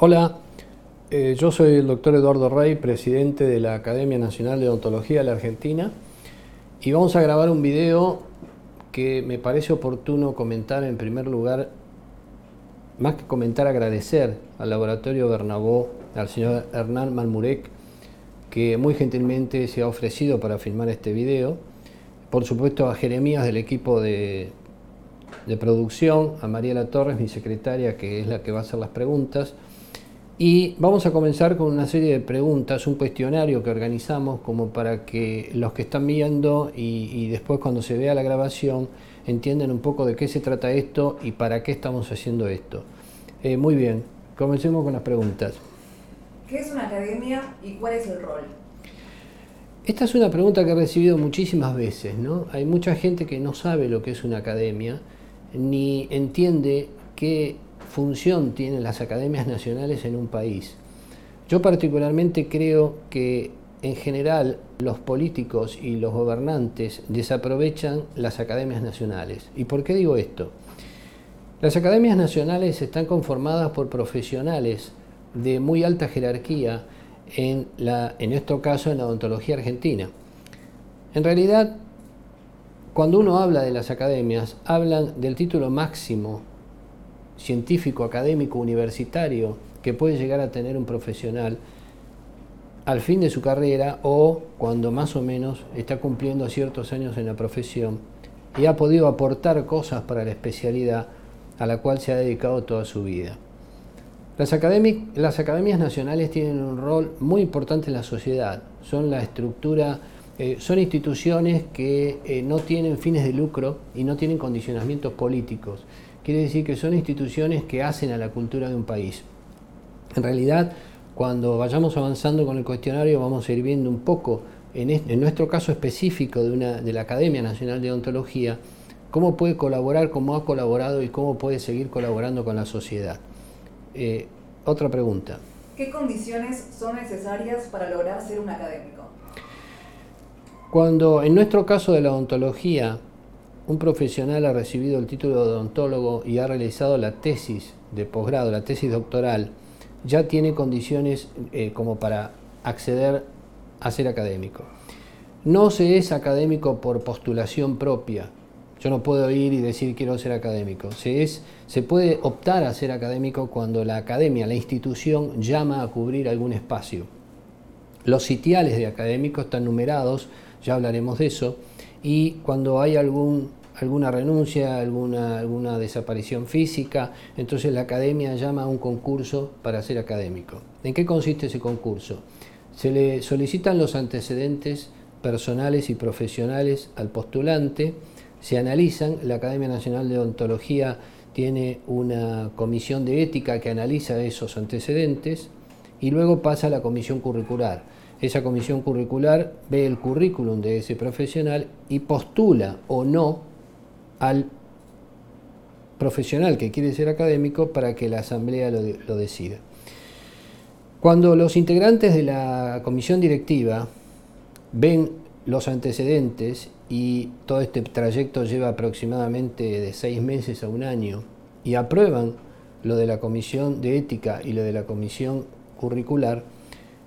Hola, eh, yo soy el doctor Eduardo Rey, presidente de la Academia Nacional de Odontología de la Argentina, y vamos a grabar un video que me parece oportuno comentar en primer lugar, más que comentar, agradecer al laboratorio Bernabó, al señor Hernán Malmurek, que muy gentilmente se ha ofrecido para filmar este video, por supuesto a Jeremías del equipo de, de producción, a Mariela Torres, mi secretaria, que es la que va a hacer las preguntas, y vamos a comenzar con una serie de preguntas, un cuestionario que organizamos como para que los que están viendo y, después cuando se vea la grabación entiendan un poco de qué se trata esto y para qué estamos haciendo esto. Eh, muy bien, comencemos con las preguntas. ¿Qué es una academia y cuál es el rol? Esta es una pregunta que he recibido muchísimas veces, ¿no? Hay mucha gente que no sabe lo que es una academia, ni entiende qué función tienen las academias nacionales en un país. Yo particularmente creo que en general los políticos y los gobernantes desaprovechan las academias nacionales. ¿Y por qué digo esto? Las academias nacionales están conformadas por profesionales de muy alta jerarquía, en, la, en nuestro caso en la odontología argentina. En realidad, cuando uno habla de las academias, hablan del título máximo científico, académico, universitario que puede llegar a tener un profesional al fin de su carrera o cuando más o menos está cumpliendo ciertos años en la profesión y ha podido aportar cosas para la especialidad a la cual se ha dedicado toda su vida. Las, las academias nacionales tienen un rol muy importante en la sociedad, son la estructura, eh, son instituciones que eh, no tienen fines de lucro y no tienen condicionamientos políticos quiere decir que son instituciones que hacen a la cultura de un país. En realidad, cuando vayamos avanzando con el cuestionario vamos a ir viendo un poco, en, nuestro caso específico de, una, de la Academia Nacional de Odontología, cómo puede colaborar, cómo ha colaborado y cómo puede seguir colaborando con la sociedad. Eh, otra pregunta. ¿Qué condiciones son necesarias para lograr ser un académico? Cuando en nuestro caso de la odontología un profesional ha recibido el título de odontólogo y ha realizado la tesis de posgrado, la tesis doctoral, ya tiene condiciones eh, como para acceder a ser académico. No se es académico por postulación propia. Yo no puedo ir y decir quiero ser académico. Se, es, se puede optar a ser académico cuando la academia, la institución, llama a cubrir algún espacio. Los sitiales de académicos están numerados, ya hablaremos de eso, y cuando hay algún alguna renuncia, alguna, alguna desaparición física, entonces la academia llama a un concurso para ser académico. ¿En qué consiste ese concurso? Se le solicitan los antecedentes personales y profesionales al postulante, se analizan, la Academia Nacional de Odontología tiene una comisión de ética que analiza esos antecedentes y luego pasa a la comisión curricular. Esa comisión curricular ve el currículum de ese profesional y postula o no al profesional que quiere ser académico para que la asamblea lo, decida. Cuando los integrantes de la comisión directiva ven los antecedentes y todo este trayecto lleva aproximadamente de seis meses a un año y aprueban lo de la comisión de ética y lo de la comisión curricular,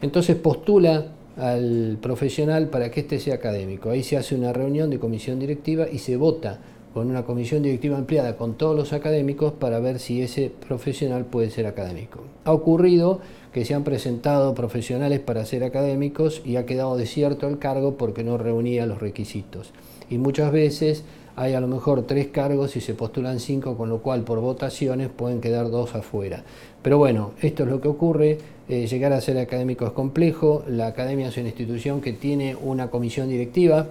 entonces postula al profesional para que éste sea académico. Ahí se hace una reunión de comisión directiva y se vota con una comisión directiva ampliada con todos los académicos para ver si ese profesional puede ser académico. Ha ocurrido que se han presentado profesionales para ser académicos y ha quedado desierto el cargo porque no reunía los requisitos. Y muchas veces hay a lo mejor tres cargos y se postulan cinco, con lo cual por votaciones pueden quedar dos afuera. Pero bueno, esto es lo que ocurre. Eh, llegar a ser académico es complejo. La academia es una institución que tiene una comisión directiva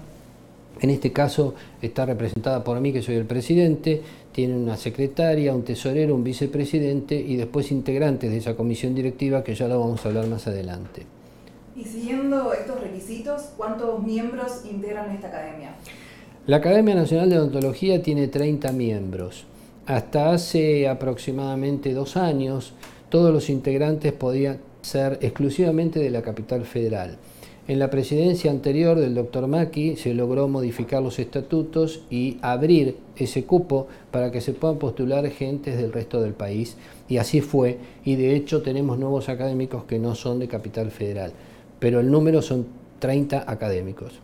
en este caso está representada por mí, que soy el presidente, tiene una secretaria, un tesorero, un vicepresidente y después integrantes de esa comisión directiva que ya lo vamos a hablar más adelante. Y siguiendo estos requisitos, ¿cuántos miembros integran esta academia? La Academia Nacional de Odontología tiene 30 miembros. Hasta hace aproximadamente dos años, todos los integrantes podían ser exclusivamente de la capital federal. En la presidencia anterior del doctor Maki se logró modificar los estatutos y abrir ese cupo para que se puedan postular gentes del resto del país. Y así fue. Y de hecho tenemos nuevos académicos que no son de Capital Federal. Pero el número son 30 académicos.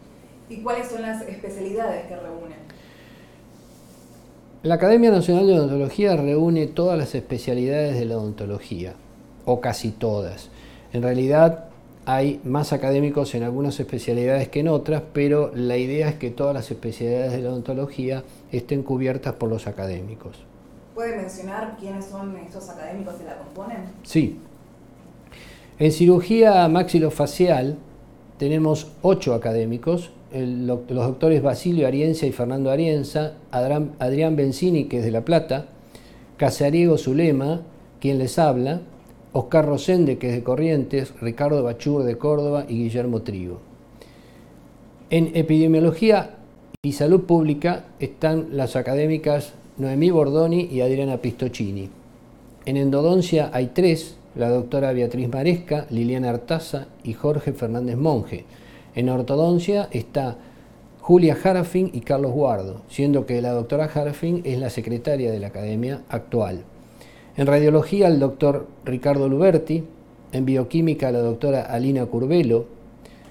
¿Y cuáles son las especialidades que reúnen? La Academia Nacional de Odontología reúne todas las especialidades de la odontología, o casi todas. En realidad hay más académicos en algunas especialidades que en otras, pero la idea es que todas las especialidades de la odontología estén cubiertas por los académicos. ¿Puede mencionar quiénes son estos académicos que la componen? Sí. En cirugía maxilofacial tenemos ocho académicos, los doctores Basilio Arienza y Fernando Arienza, Adrián Benzini, que es de La Plata, Casariego Zulema, quien les habla, Oscar Rosende, que es de Corrientes, Ricardo Bachur de Córdoba y Guillermo Trigo. En epidemiología y salud pública están las académicas Noemí Bordoni y Adriana Pistocini. En endodoncia hay tres, la doctora Beatriz Maresca, Liliana Artaza y Jorge Fernández Monge. En ortodoncia está Julia Jarafin y Carlos Guardo, siendo que la doctora Jarafin es la secretaria de la academia actual. En radiología el doctor Ricardo Luberti, en bioquímica la doctora Alina Curvelo,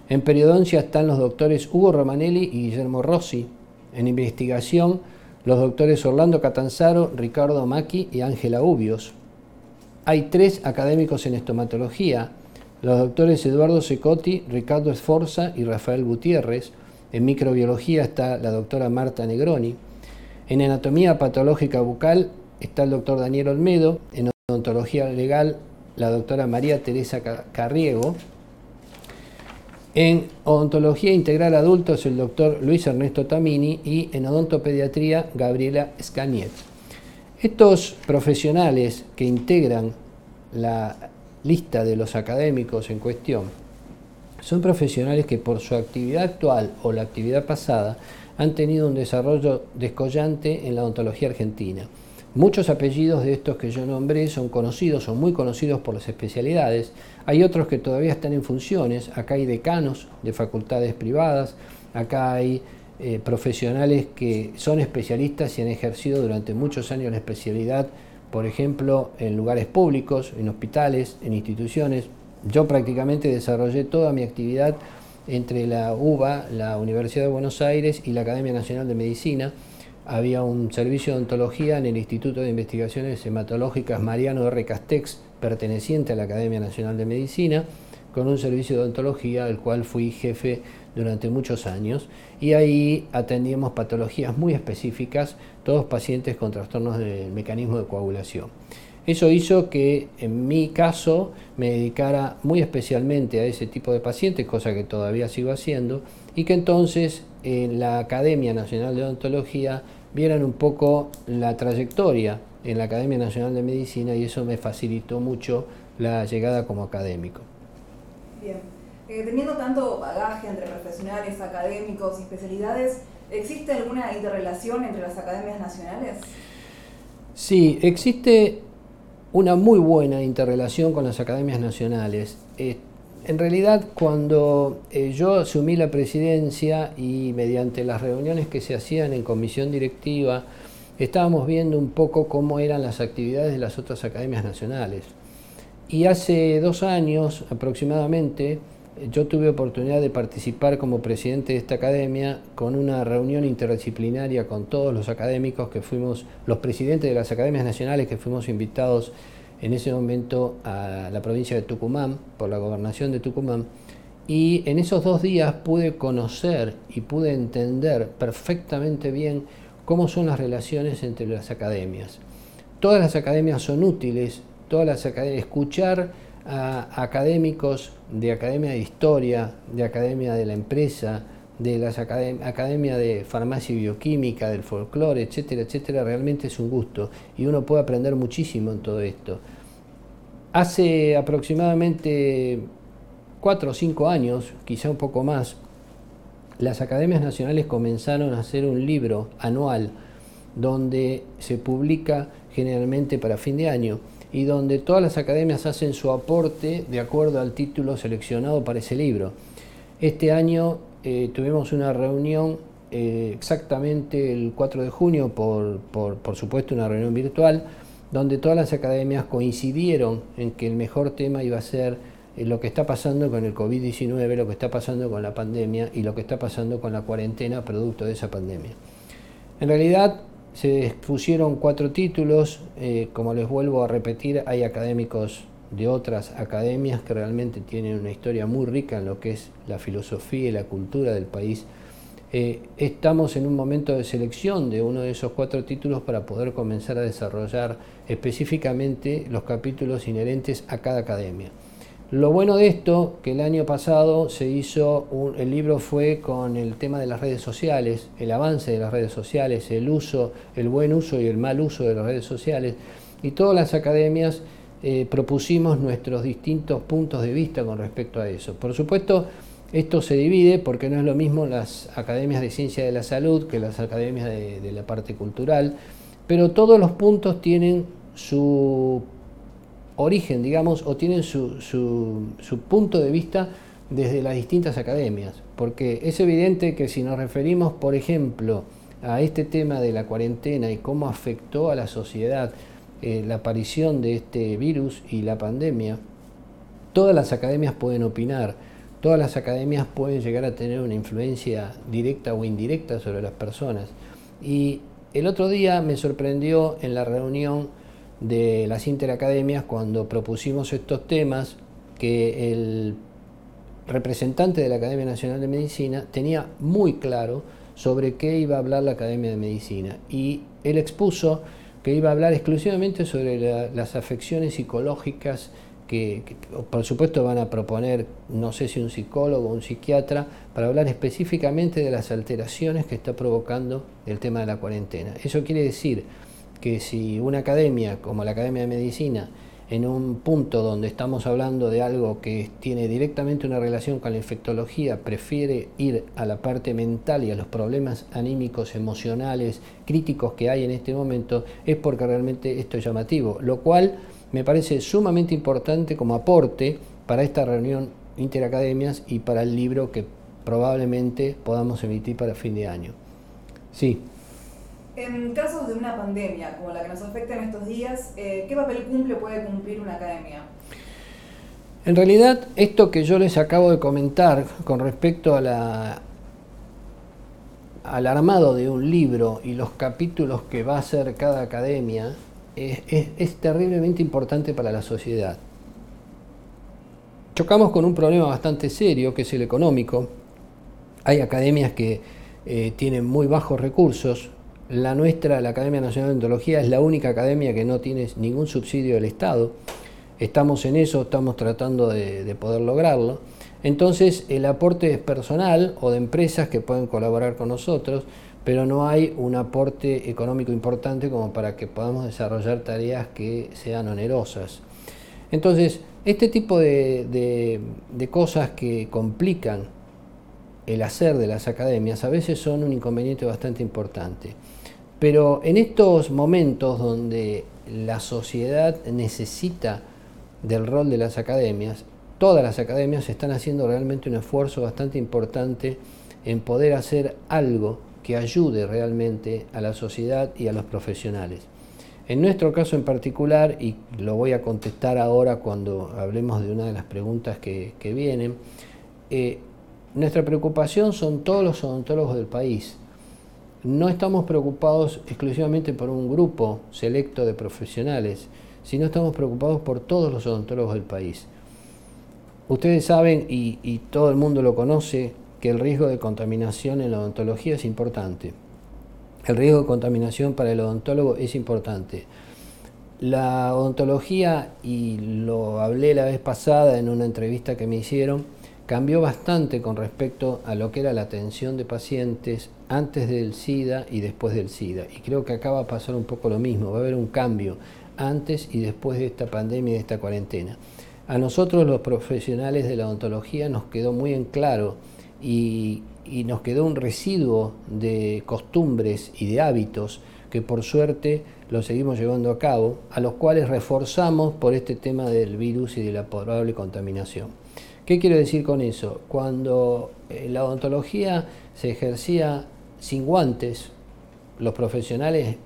en periodoncia están los doctores Hugo Romanelli y Guillermo Rossi, en investigación los doctores Orlando Catanzaro, Ricardo Maki y Ángela Ubios. Hay tres académicos en estomatología, los doctores Eduardo Secotti, Ricardo Esforza y Rafael Gutiérrez. En microbiología está la doctora Marta Negroni. En anatomía patológica bucal está el doctor Daniel Olmedo, en odontología legal la doctora María Teresa Carriego, en odontología integral adultos el doctor Luis Ernesto Tamini y en odontopediatría Gabriela Scaniet. Estos profesionales que integran la lista de los académicos en cuestión son profesionales que por su actividad actual o la actividad pasada han tenido un desarrollo descollante en la odontología argentina. Muchos apellidos de estos que yo nombré son conocidos, son muy conocidos por las especialidades. Hay otros que todavía están en funciones. Acá hay decanos de facultades privadas, acá hay eh, profesionales que son especialistas y han ejercido durante muchos años la especialidad, por ejemplo, en lugares públicos, en hospitales, en instituciones. Yo prácticamente desarrollé toda mi actividad entre la UBA, la Universidad de Buenos Aires y la Academia Nacional de Medicina había un servicio de ontología en el Instituto de Investigaciones Hematológicas Mariano R. Castex, perteneciente a la Academia Nacional de Medicina, con un servicio de ontología del cual fui jefe durante muchos años y ahí atendíamos patologías muy específicas, todos pacientes con trastornos del mecanismo de coagulación. Eso hizo que en mi caso me dedicara muy especialmente a ese tipo de pacientes, cosa que todavía sigo haciendo, y que entonces en la Academia Nacional de Odontología vieran un poco la trayectoria en la Academia Nacional de Medicina y eso me facilitó mucho la llegada como académico. Bien, eh, teniendo tanto bagaje entre profesionales, académicos y especialidades, ¿existe alguna interrelación entre las academias nacionales? Sí, existe una muy buena interrelación con las academias nacionales. Eh, en realidad, cuando eh, yo asumí la presidencia y mediante las reuniones que se hacían en comisión directiva, estábamos viendo un poco cómo eran las actividades de las otras academias nacionales. Y hace dos años aproximadamente, yo tuve oportunidad de participar como presidente de esta academia con una reunión interdisciplinaria con todos los académicos que fuimos, los presidentes de las academias nacionales que fuimos invitados en ese momento a la provincia de Tucumán, por la gobernación de Tucumán, y en esos dos días pude conocer y pude entender perfectamente bien cómo son las relaciones entre las academias. Todas las academias son útiles, todas las escuchar a académicos de Academia de Historia, de Academia de la Empresa, de las Academia de Farmacia y Bioquímica, del folclore, etcétera, etcétera, realmente es un gusto y uno puede aprender muchísimo en todo esto. Hace aproximadamente cuatro o cinco años, quizá un poco más, las academias nacionales comenzaron a hacer un libro anual donde se publica generalmente para fin de año y donde todas las academias hacen su aporte de acuerdo al título seleccionado para ese libro. Este año eh, tuvimos una reunión eh, exactamente el 4 de junio, por, por, supuesto una reunión virtual, donde todas las academias coincidieron en que el mejor tema iba a ser eh, lo que está pasando con el COVID-19, lo que está pasando con la pandemia y lo que está pasando con la cuarentena producto de esa pandemia. En realidad se expusieron cuatro títulos, como les vuelvo a repetir, hay académicos de otras academias que realmente tienen una historia muy rica en lo que es la filosofía y la cultura del país eh, estamos en un momento de selección de uno de esos cuatro títulos para poder comenzar a desarrollar específicamente los capítulos inherentes a cada academia. Lo bueno de esto, que el año pasado se hizo, el libro fue con el tema de las redes sociales, el avance de las redes sociales, el uso, el buen uso y el mal uso de las redes sociales, y todas las academias eh, propusimos nuestros distintos puntos de vista con respecto a eso. Por supuesto, esto se divide porque no es lo mismo las academias de ciencia de la salud que las academias de, la parte cultural, pero todos los puntos tienen su origen, digamos, o tienen su, punto de vista desde las distintas academias, porque es evidente que si nos referimos, por ejemplo, a este tema de la cuarentena y cómo afectó a la sociedad eh, la aparición de este virus y la pandemia, todas las academias pueden opinar todas las academias pueden llegar a tener una influencia directa o indirecta sobre las personas. Y el otro día me sorprendió en la reunión de las interacademias cuando propusimos estos temas que el representante de la Academia Nacional de Medicina tenía muy claro sobre qué iba a hablar la Academia de Medicina y él expuso que iba a hablar exclusivamente sobre las afecciones psicológicas que, por supuesto van a proponer, no sé si un psicólogo o un psiquiatra, para hablar específicamente de las alteraciones que está provocando el tema de la cuarentena. Eso quiere decir que si una academia como la Academia de Medicina, en un punto donde estamos hablando de algo que tiene directamente una relación con la infectología, prefiere ir a la parte mental y a los problemas anímicos, emocionales, críticos que hay en este momento, es porque realmente esto es llamativo, lo cual me parece sumamente importante como aporte para esta reunión interacademias y para el libro que probablemente podamos emitir para fin de año. Sí. En casos de una pandemia como la que nos afecta en estos días, eh, ¿qué papel cumple o puede cumplir una academia? En realidad, esto que yo les acabo de comentar con respecto a la, al armado de un libro y los capítulos que va a hacer cada academia, es, terriblemente importante para la sociedad. Chocamos con un problema bastante serio, que es el económico. Hay academias que eh, tienen muy bajos recursos. La nuestra, la Academia Nacional de Ontología, es la única academia que no tiene ningún subsidio del Estado. Estamos en eso, estamos tratando de poder lograrlo. Entonces, el aporte es personal o de empresas que pueden colaborar con nosotros, pero no hay un aporte económico importante como para que podamos desarrollar tareas que sean onerosas. Entonces, este tipo de, cosas que complican el hacer de las academias a veces son un inconveniente bastante importante. Pero en estos momentos donde la sociedad necesita del rol de las academias, todas las academias están haciendo realmente un esfuerzo bastante importante en poder hacer algo que ayude realmente a la sociedad y a los profesionales. En nuestro caso en particular, y lo voy a contestar ahora cuando hablemos de una de las preguntas que, vienen, eh, nuestra preocupación son todos los odontólogos del país. No estamos preocupados exclusivamente por un grupo selecto de profesionales, sino estamos preocupados por todos los odontólogos del país. Ustedes saben, y, todo el mundo lo conoce, que el riesgo de contaminación en la odontología es importante. El riesgo de contaminación para el odontólogo es importante. La odontología, y lo hablé la vez pasada en una entrevista que me hicieron, cambió bastante con respecto a lo que era la atención de pacientes antes del SIDA y después del SIDA. Y creo que acá va a pasar un poco lo mismo, va a haber un cambio antes y después de esta pandemia y de esta cuarentena. A nosotros los profesionales de la odontología nos quedó muy en claro y, nos quedó un residuo de costumbres y de hábitos que por suerte lo seguimos llevando a cabo, a los cuales reforzamos por este tema del virus y de la probable contaminación. ¿Qué quiero decir con eso? Cuando eh, la odontología se ejercía sin guantes, los profesionales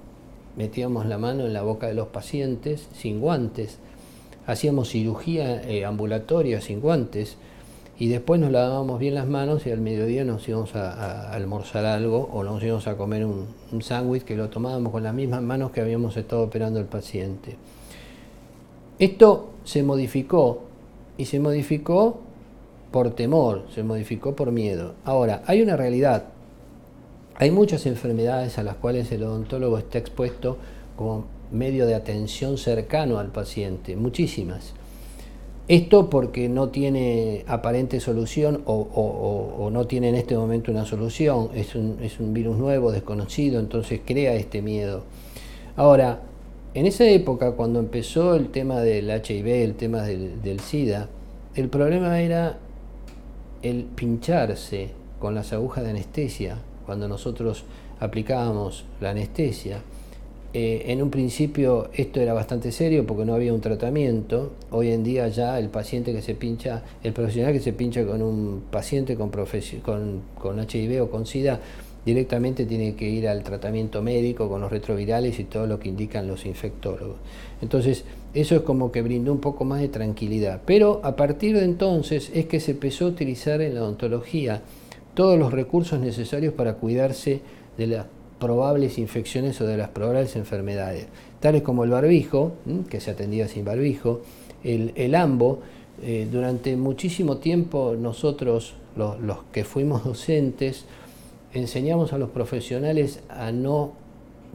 metíamos la mano en la boca de los pacientes sin guantes, hacíamos cirugía eh, ambulatoria sin guantes y después nos lavábamos bien las manos y al mediodía nos íbamos a, almorzar algo o nos íbamos a comer un, un sándwich que lo tomábamos con las mismas manos que habíamos estado operando el paciente. Esto se modificó y se modificó por temor, se modificó por miedo. Ahora, hay una realidad. Hay muchas enfermedades a las cuales el odontólogo está expuesto como medio de atención cercano al paciente, muchísimas. Esto porque no tiene aparente solución o, no tiene en este momento una solución, es un, virus nuevo, desconocido, entonces crea este miedo. Ahora, en esa época, cuando empezó el tema del HIV, el tema del SIDA, el problema era el pincharse con las agujas de anestesia, cuando nosotros aplicábamos la anestesia, eh, en un principio esto era bastante serio porque no había un tratamiento. Hoy en día ya el paciente que se pincha, el profesional que se pincha con un paciente con, con, con HIV o con SIDA, directamente tiene que ir al tratamiento médico con los retrovirales y todo lo que indican los infectólogos. Entonces, eso es como que brindó un poco más de tranquilidad. Pero a partir de entonces es que se empezó a utilizar en la odontología todos los recursos necesarios para cuidarse de las probables infecciones o de las probables enfermedades, tales como el barbijo, que se atendía sin barbijo, el, ambo. Eh, durante muchísimo tiempo nosotros, los que fuimos docentes, enseñamos a los profesionales a no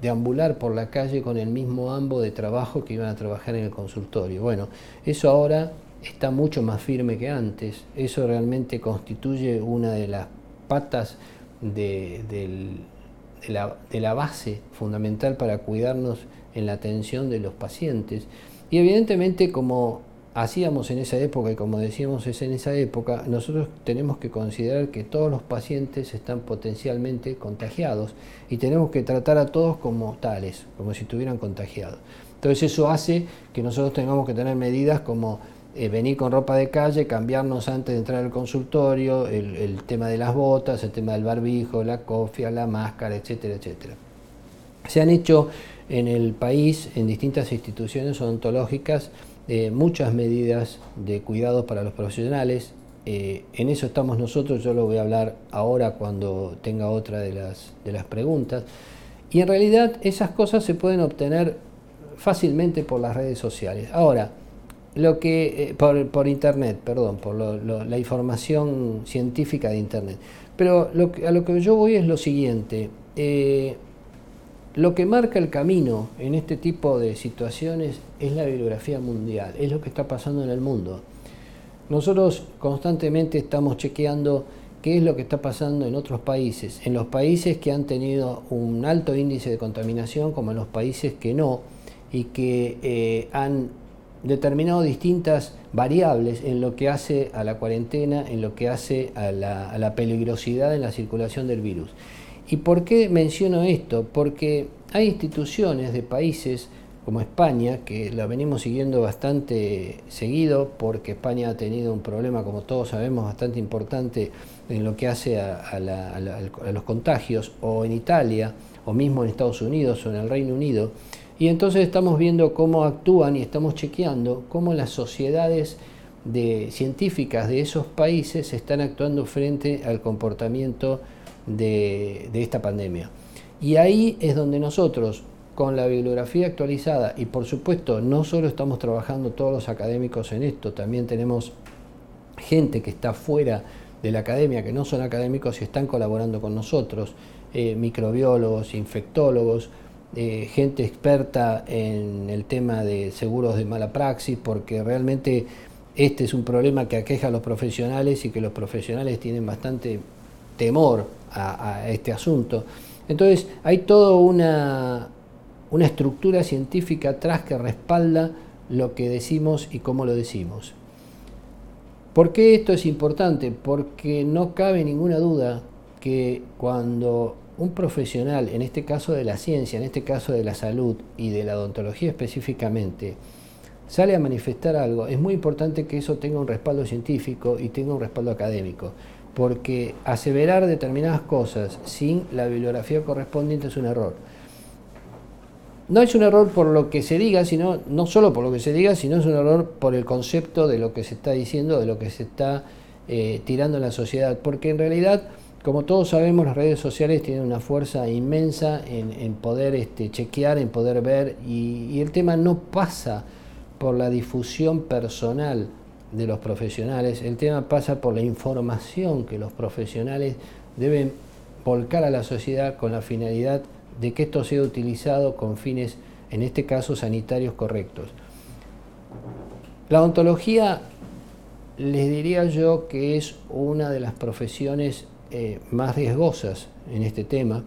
deambular por la calle con el mismo ambo de trabajo que iban a trabajar en el consultorio. Bueno, eso ahora está mucho más firme que antes. Eso realmente constituye una de las patas de, la, de, la, base fundamental para cuidarnos en la atención de los pacientes. Y evidentemente como hacíamos en esa época y como decíamos es en esa época, nosotros tenemos que considerar que todos los pacientes están potencialmente contagiados y tenemos que tratar a todos como tales, como si estuvieran contagiados. Entonces eso hace que nosotros tengamos que tener medidas como eh, venir con ropa de calle, cambiarnos antes de entrar al consultorio, el, el, tema de las botas, el tema del barbijo, la cofia, la máscara, etcétera, etcétera. Se han hecho en el país, en distintas instituciones odontológicas, eh, muchas medidas de cuidado para los profesionales. Eh, en eso estamos nosotros, yo lo voy a hablar ahora cuando tenga otra de las, de las preguntas. Y en realidad esas cosas se pueden obtener fácilmente por las redes sociales. Ahora, lo que eh, por, por, internet, perdón, por la información científica de internet. Pero lo a lo que yo voy es lo siguiente. Lo que marca el camino en este tipo de situaciones es la bibliografía mundial, es lo que está pasando en el mundo. Nosotros constantemente estamos chequeando qué es lo que está pasando en otros países, en los países que han tenido un alto índice de contaminación como en los países que no y que eh, han determinado distintas variables en lo que hace a la cuarentena, en lo que hace a la, a la peligrosidad en la circulación del virus. ¿Y por qué menciono esto? Porque hay instituciones de países como España, que la venimos siguiendo bastante seguido, porque España ha tenido un problema, como todos sabemos, bastante importante en lo que hace a, los contagios, o en Italia, o mismo en Estados Unidos o en el Reino Unido. Y entonces estamos viendo cómo actúan y estamos chequeando cómo las sociedades de, científicas de esos países están actuando frente al comportamiento de, esta pandemia. Y ahí es donde nosotros, con la bibliografía actualizada, y por supuesto no solo estamos trabajando todos los académicos en esto, también tenemos gente que está fuera de la academia, que no son académicos y están colaborando con nosotros, eh, microbiólogos, infectólogos, eh, gente experta en el tema de seguros de mala praxis, porque realmente este es un problema que aqueja a los profesionales y que los profesionales tienen bastante temor a, este asunto. Entonces hay toda una, una estructura científica atrás que respalda lo que decimos y cómo lo decimos. ¿Por qué esto es importante? Porque no cabe ninguna duda que cuando un profesional, en este caso de la ciencia, en este caso de la salud y de la odontología específicamente, sale a manifestar algo, es muy importante que eso tenga un respaldo científico y tenga un respaldo académico, porque aseverar determinadas cosas sin la bibliografía correspondiente es un error. No es un error por lo que se diga, sino no solo por lo que se diga, sino es un error por el concepto de lo que se está diciendo, de lo que se está eh, tirando en la sociedad, porque en realidad como todos sabemos, las redes sociales tienen una fuerza inmensa en, poder este, chequear, en poder ver, y, el tema no pasa por la difusión personal de los profesionales, el tema pasa por la información que los profesionales deben volcar a la sociedad con la finalidad de que esto sea utilizado con fines, en este caso, sanitarios correctos. La ontología, les diría yo que es una de las profesiones eh, más riesgosas en este tema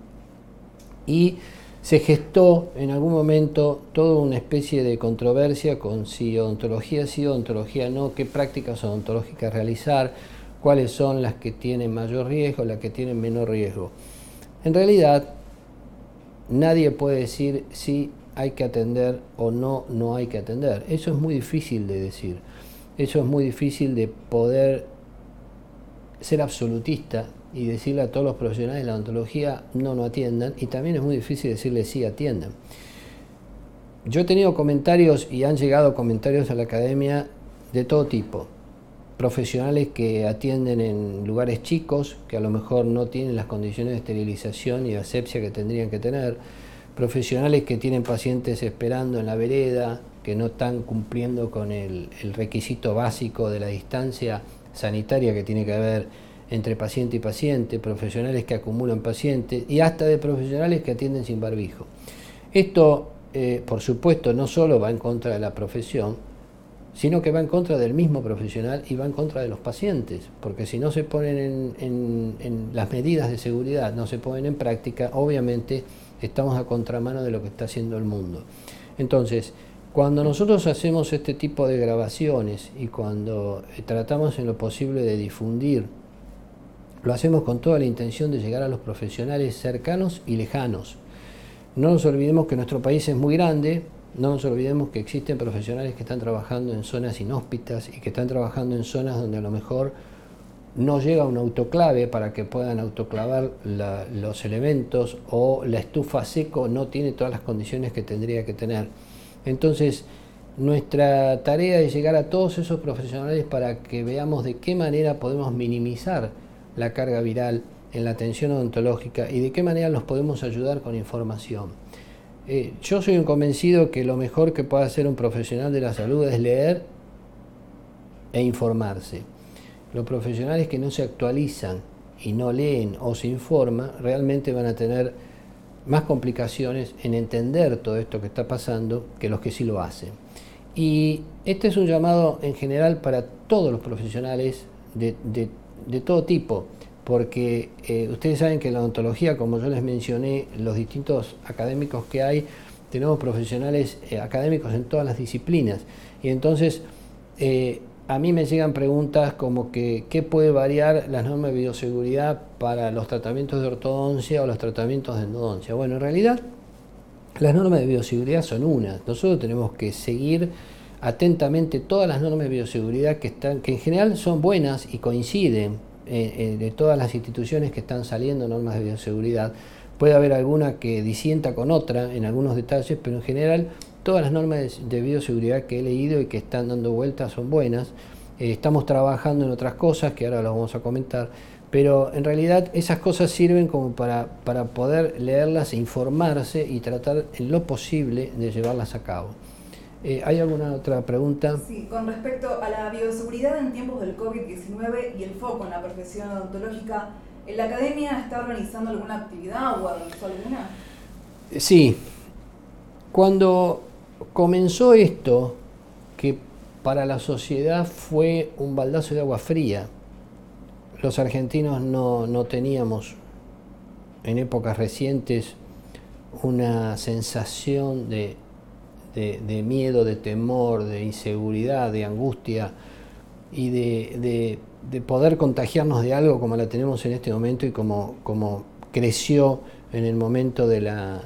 y se gestó en algún momento toda una especie de controversia con si odontología sí, odontología no, qué prácticas odontológicas realizar, cuáles son las que tienen mayor riesgo, las que tienen menor riesgo. En realidad, nadie puede decir si hay que atender o no, no hay que atender. Eso es muy difícil de decir. Eso es muy difícil de poder ser absolutista y decirle a todos los profesionales de la odontología no, no atiendan, y también es muy difícil decirle sí, atiendan. Yo he tenido comentarios y han llegado comentarios a la academia de todo tipo. Profesionales que atienden en lugares chicos, que a lo mejor no tienen las condiciones de esterilización y asepsia que tendrían que tener. Profesionales que tienen pacientes esperando en la vereda, que no están cumpliendo con el, el requisito básico de la distancia sanitaria que tiene que haber entre paciente y paciente, profesionales que acumulan pacientes y hasta de profesionales que atienden sin barbijo. Esto, eh, por supuesto, no solo va en contra de la profesión, sino que va en contra del mismo profesional y va en contra de los pacientes, porque si no se ponen en, las medidas de seguridad, no se ponen en práctica, obviamente estamos a contramano de lo que está haciendo el mundo. Entonces, cuando nosotros hacemos este tipo de grabaciones y cuando eh, tratamos en lo posible de difundir lo hacemos con toda la intención de llegar a los profesionales cercanos y lejanos. No nos olvidemos que nuestro país es muy grande, no nos olvidemos que existen profesionales que están trabajando en zonas inhóspitas y que están trabajando en zonas donde a lo mejor no llega un autoclave para que puedan autoclavar los elementos o la estufa seco no tiene todas las condiciones que tendría que tener. Entonces, nuestra tarea es llegar a todos esos profesionales para que veamos de qué manera podemos minimizar la carga viral en la atención odontológica y de qué manera los podemos ayudar con información. Eh, yo soy un convencido que lo mejor que puede hacer un profesional de la salud es leer e informarse. Los profesionales que no se actualizan y no leen o se informan realmente van a tener más complicaciones en entender todo esto que está pasando que los que sí lo hacen. Y este es un llamado en general para todos los profesionales de, de de todo tipo, porque eh, ustedes saben que en la odontología, como yo les mencioné, los distintos académicos que hay, tenemos profesionales eh, académicos en todas las disciplinas. Y entonces, eh, a mí me llegan preguntas como que qué puede variar las normas de bioseguridad para los tratamientos de ortodoncia o los tratamientos de endodoncia. Bueno, en realidad, las normas de bioseguridad son unas. Nosotros tenemos que seguir atentamente todas las normas de bioseguridad que están, que en general son buenas y coinciden eh, eh, de todas las instituciones que están saliendo normas de bioseguridad. Puede haber alguna que disienta con otra en algunos detalles, pero en general todas las normas de, bioseguridad que he leído y que están dando vueltas son buenas. Eh, estamos trabajando en otras cosas que ahora las vamos a comentar, pero en realidad esas cosas sirven como para, para poder leerlas e informarse y tratar en lo posible de llevarlas a cabo. Eh, ¿Hay alguna otra pregunta? Sí, con respecto a la bioseguridad en tiempos del COVID-19 y el foco en la profesión odontológica, ¿la academia está organizando alguna actividad o organizó alguna? Eh, sí. Cuando comenzó esto, que para la sociedad fue un baldazo de agua fría, los argentinos no, no teníamos en épocas recientes una sensación de de, miedo, de temor, de inseguridad, de angustia y de, poder contagiarnos de algo como la tenemos en este momento y como, creció en el momento de la,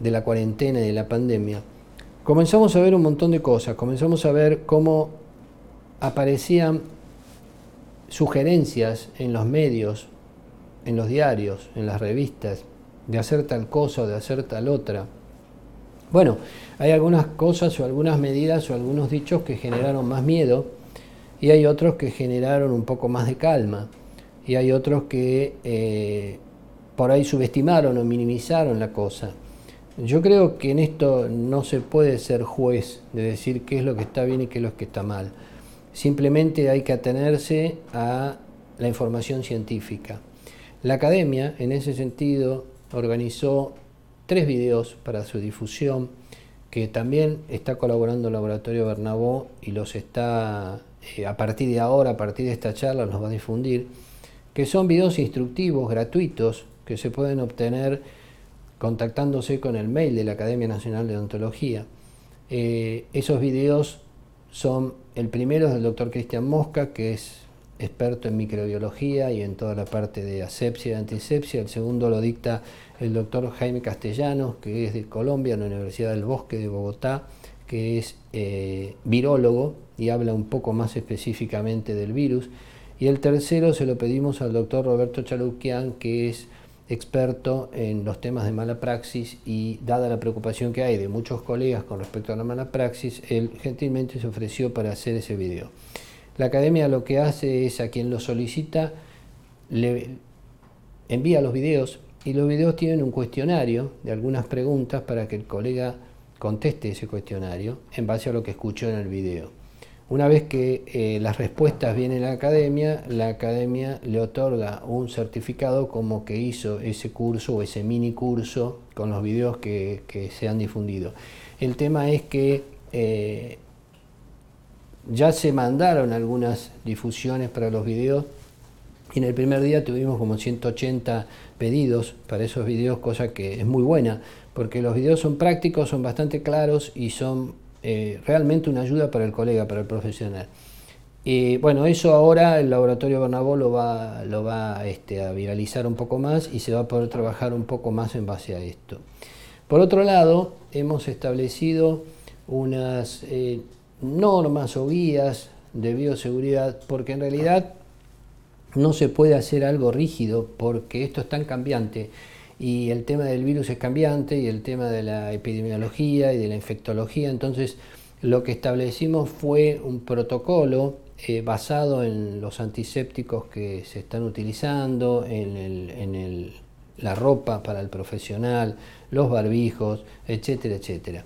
de la cuarentena y de la pandemia. comenzamos a ver un montón de cosas, comenzamos a ver cómo aparecían sugerencias en los medios, en los diarios, en las revistas, de hacer tal cosa o de hacer tal otra. Bueno, hay algunas cosas o algunas medidas o algunos dichos que generaron más miedo y hay otros que generaron un poco más de calma y hay otros que eh, por ahí subestimaron o minimizaron la cosa. Yo creo que en esto no se puede ser juez de decir qué es lo que está bien y qué es lo que está mal. Simplemente hay que atenerse a la información científica. La academia, en ese sentido, organizó tres videos para su difusión, que también está colaborando el Laboratorio Bernabó y los está, eh, a partir de ahora, a partir de esta charla, los va a difundir, que son videos instructivos, gratuitos, que se pueden obtener contactándose con el mail de la Academia Nacional de Odontología. Eh, esos videos son, el primero es del doctor Cristian Mosca, que es experto en microbiología y en toda la parte de asepsia y antisepsia. El segundo lo dicta el doctor Jaime Castellanos, que es de Colombia, en la Universidad del Bosque de Bogotá, que es eh, virólogo y habla un poco más específicamente del virus. Y el tercero se lo pedimos al doctor Roberto Chaluquian, que es experto en los temas de mala praxis y dada la preocupación que hay de muchos colegas con respecto a la mala praxis, él gentilmente se ofreció para hacer ese video. La academia lo que hace es a quien lo solicita, le envía los videos y los videos tienen un cuestionario de algunas preguntas para que el colega conteste ese cuestionario en base a lo que escuchó en el video. Una vez que eh, las respuestas vienen a la academia, la academia le otorga un certificado como que hizo ese curso o ese mini curso con los videos que, se han difundido. El tema es que eh, ya se mandaron algunas difusiones para los videos y en el primer día tuvimos como 180 pedidos para esos videos, cosa que es muy buena, porque los videos son prácticos, son bastante claros y son eh, realmente una ayuda para el colega, para el profesional. Y bueno, eso ahora el laboratorio Bernabó lo va, lo va este, a viralizar un poco más y se va a poder trabajar un poco más en base a esto. Por otro lado, hemos establecido unas eh, normas o guías de bioseguridad, porque en realidad no se puede hacer algo rígido, porque esto es tan cambiante y el tema del virus es cambiante y el tema de la epidemiología y de la infectología, entonces lo que establecimos fue un protocolo eh, basado en los antisépticos que se están utilizando, en, la ropa para el profesional, los barbijos, etcétera, etcétera.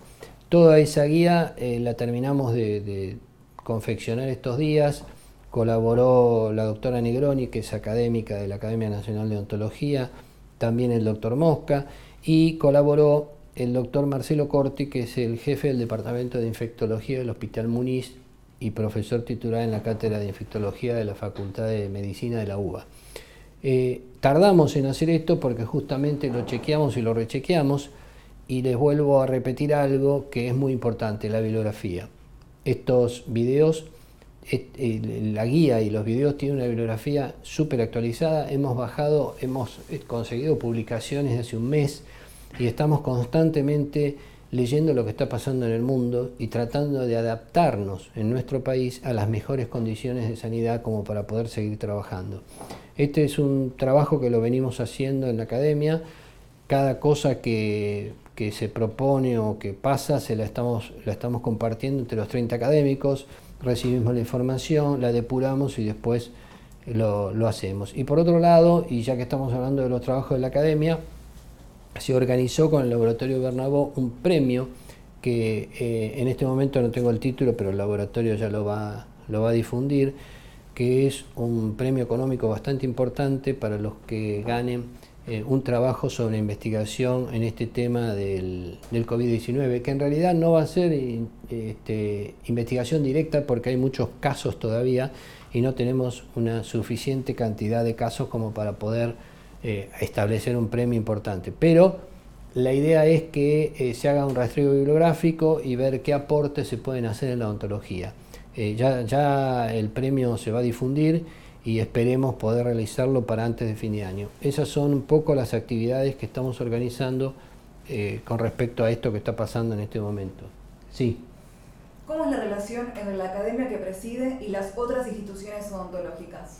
Toda esa guía eh, la terminamos de, confeccionar estos días. Colaboró la doctora Negroni, que es académica de la Academia Nacional de Ontología, también el doctor Mosca, y colaboró el doctor Marcelo Corti, que es el jefe del Departamento de Infectología del Hospital Muniz y profesor titular en la Cátedra de Infectología de la Facultad de Medicina de la UBA. Eh, tardamos en hacer esto porque justamente lo chequeamos y lo rechequeamos y les vuelvo a repetir algo que es muy importante, la bibliografía. Estos videos, la guía y los videos tienen una bibliografía súper actualizada. Hemos bajado, hemos conseguido publicaciones hace un mes y estamos constantemente leyendo lo que está pasando en el mundo y tratando de adaptarnos en nuestro país a las mejores condiciones de sanidad como para poder seguir trabajando. Este es un trabajo que lo venimos haciendo en la academia. Cada cosa que que se propone o que pasa, se la estamos, la estamos compartiendo entre los 30 académicos, recibimos la información, la depuramos y después lo, lo, hacemos. Y por otro lado, y ya que estamos hablando de los trabajos de la academia, se organizó con el Laboratorio Bernabó un premio que eh, en este momento no tengo el título, pero el laboratorio ya lo va, lo va a difundir, que es un premio económico bastante importante para los que ganen eh, un trabajo sobre investigación en este tema del, del COVID-19, que en realidad no va a ser este, investigación directa porque hay muchos casos todavía y no tenemos una suficiente cantidad de casos como para poder eh, establecer un premio importante. Pero la idea es que eh, se haga un rastreo bibliográfico y ver qué aportes se pueden hacer en la ontología. ya, ya el premio se va a difundir y esperemos poder realizarlo para antes de fin de año. Esas son un poco las actividades que estamos organizando eh, con respecto a esto que está pasando en este momento. Sí. ¿Cómo es la relación entre la academia que preside y las otras instituciones odontológicas?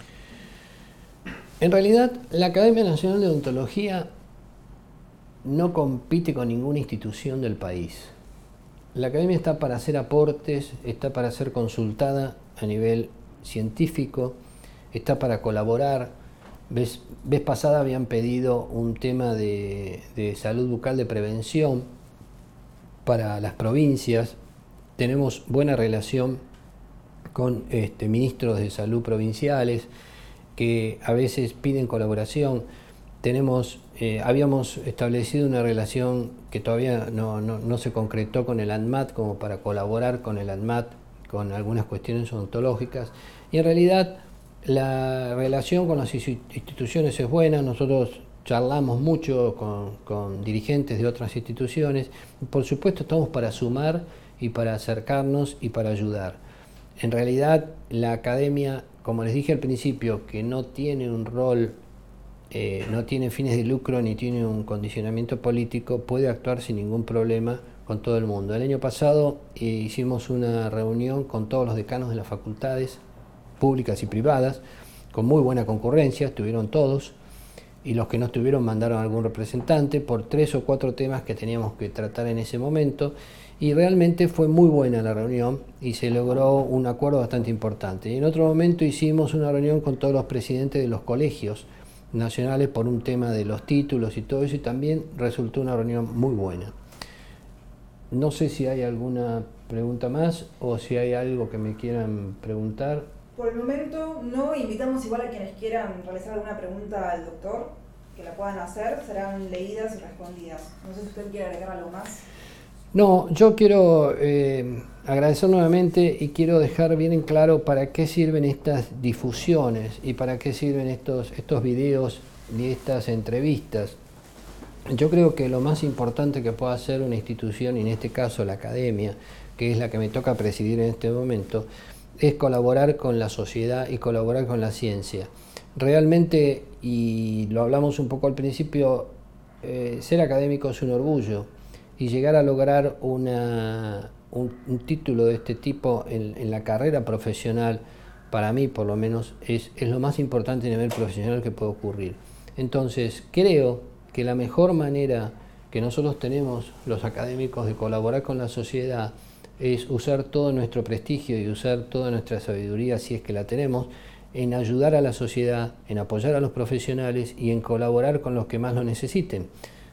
En realidad, la Academia Nacional de Odontología no compite con ninguna institución del país. La academia está para hacer aportes, está para ser consultada a nivel científico, está para colaborar. Vez, pasada habían pedido un tema de, salud bucal de prevención para las provincias. Tenemos buena relación con este, ministros de salud provinciales que a veces piden colaboración tenemos, eh, habíamos establecido una relación que todavía no, se concretó con el ANMAT como para colaborar con el ANMAT con algunas cuestiones odontológicas y en realidad la relación con las instituciones es buena, nosotros charlamos mucho con, dirigentes de otras instituciones, por supuesto estamos para sumar y para acercarnos y para ayudar. En realidad la academia, como les dije al principio, que no tiene un rol eh, no tiene fines de lucro ni tiene un condicionamiento político, puede actuar sin ningún problema con todo el mundo. El año pasado eh, hicimos una reunión con todos los decanos de las facultades públicas y privadas, con muy buena concurrencia, estuvieron todos, y los que no estuvieron mandaron algún representante por tres o cuatro temas que teníamos que tratar en ese momento, y realmente fue muy buena la reunión y se logró un acuerdo bastante importante. Y en otro momento hicimos una reunión con todos los presidentes de los colegios, nacionales por un tema de los títulos y todo eso, y también resultó una reunión muy buena. No sé si hay alguna pregunta más o si hay algo que me quieran preguntar. Por el momento no, invitamos igual a quienes quieran realizar alguna pregunta al doctor, que la puedan hacer, serán leídas y respondidas. No sé si usted quiere agregar algo más. No, yo quiero eh, agradecer nuevamente y quiero dejar bien en claro para qué sirven estas difusiones y para qué sirven estos, estos videos y estas entrevistas. Yo creo que lo más importante que puede hacer una institución, y en este caso la academia, que es la que me toca presidir en este momento, es colaborar con la sociedad y colaborar con la ciencia. Realmente, y lo hablamos un poco al principio, eh, ser académico es un orgullo y llegar a lograr una, un, título de este tipo en, la carrera profesional, para mí por lo menos, es, es lo más importante a nivel profesional que puede ocurrir. Entonces, creo que la mejor manera que nosotros tenemos los académicos de colaborar con la sociedad es usar todo nuestro prestigio y usar toda nuestra sabiduría, si es que la tenemos, en ayudar a la sociedad, en apoyar a los profesionales y en colaborar con los que más lo necesiten.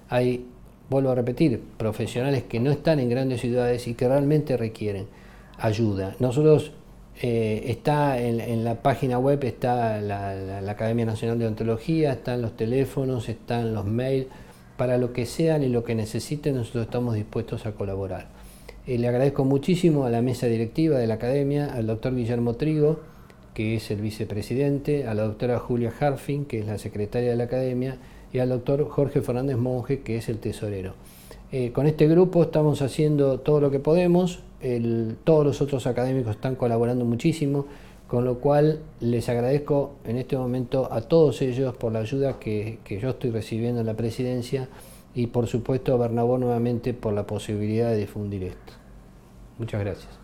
Hay vuelvo a repetir, profesionales que no están en grandes ciudades y que realmente requieren ayuda. Nosotros eh, está en, la página web, está la, Academia Nacional de Ontología, están los teléfonos, están los mails, para lo que sean y lo que necesiten nosotros estamos dispuestos a colaborar. Eh, le agradezco muchísimo a la mesa directiva de la Academia, al doctor Guillermo Trigo, que es el vicepresidente, a la doctora Julia Harfin, que es la secretaria de la Academia, y al doctor Jorge Fernández Monge, que es el tesorero. Eh, con este grupo estamos haciendo todo lo que podemos, todos los otros académicos están colaborando muchísimo, con lo cual les agradezco en este momento a todos ellos por la ayuda que, que yo estoy recibiendo en la presidencia y por supuesto a Bernabó nuevamente por la posibilidad de difundir esto. Muchas gracias.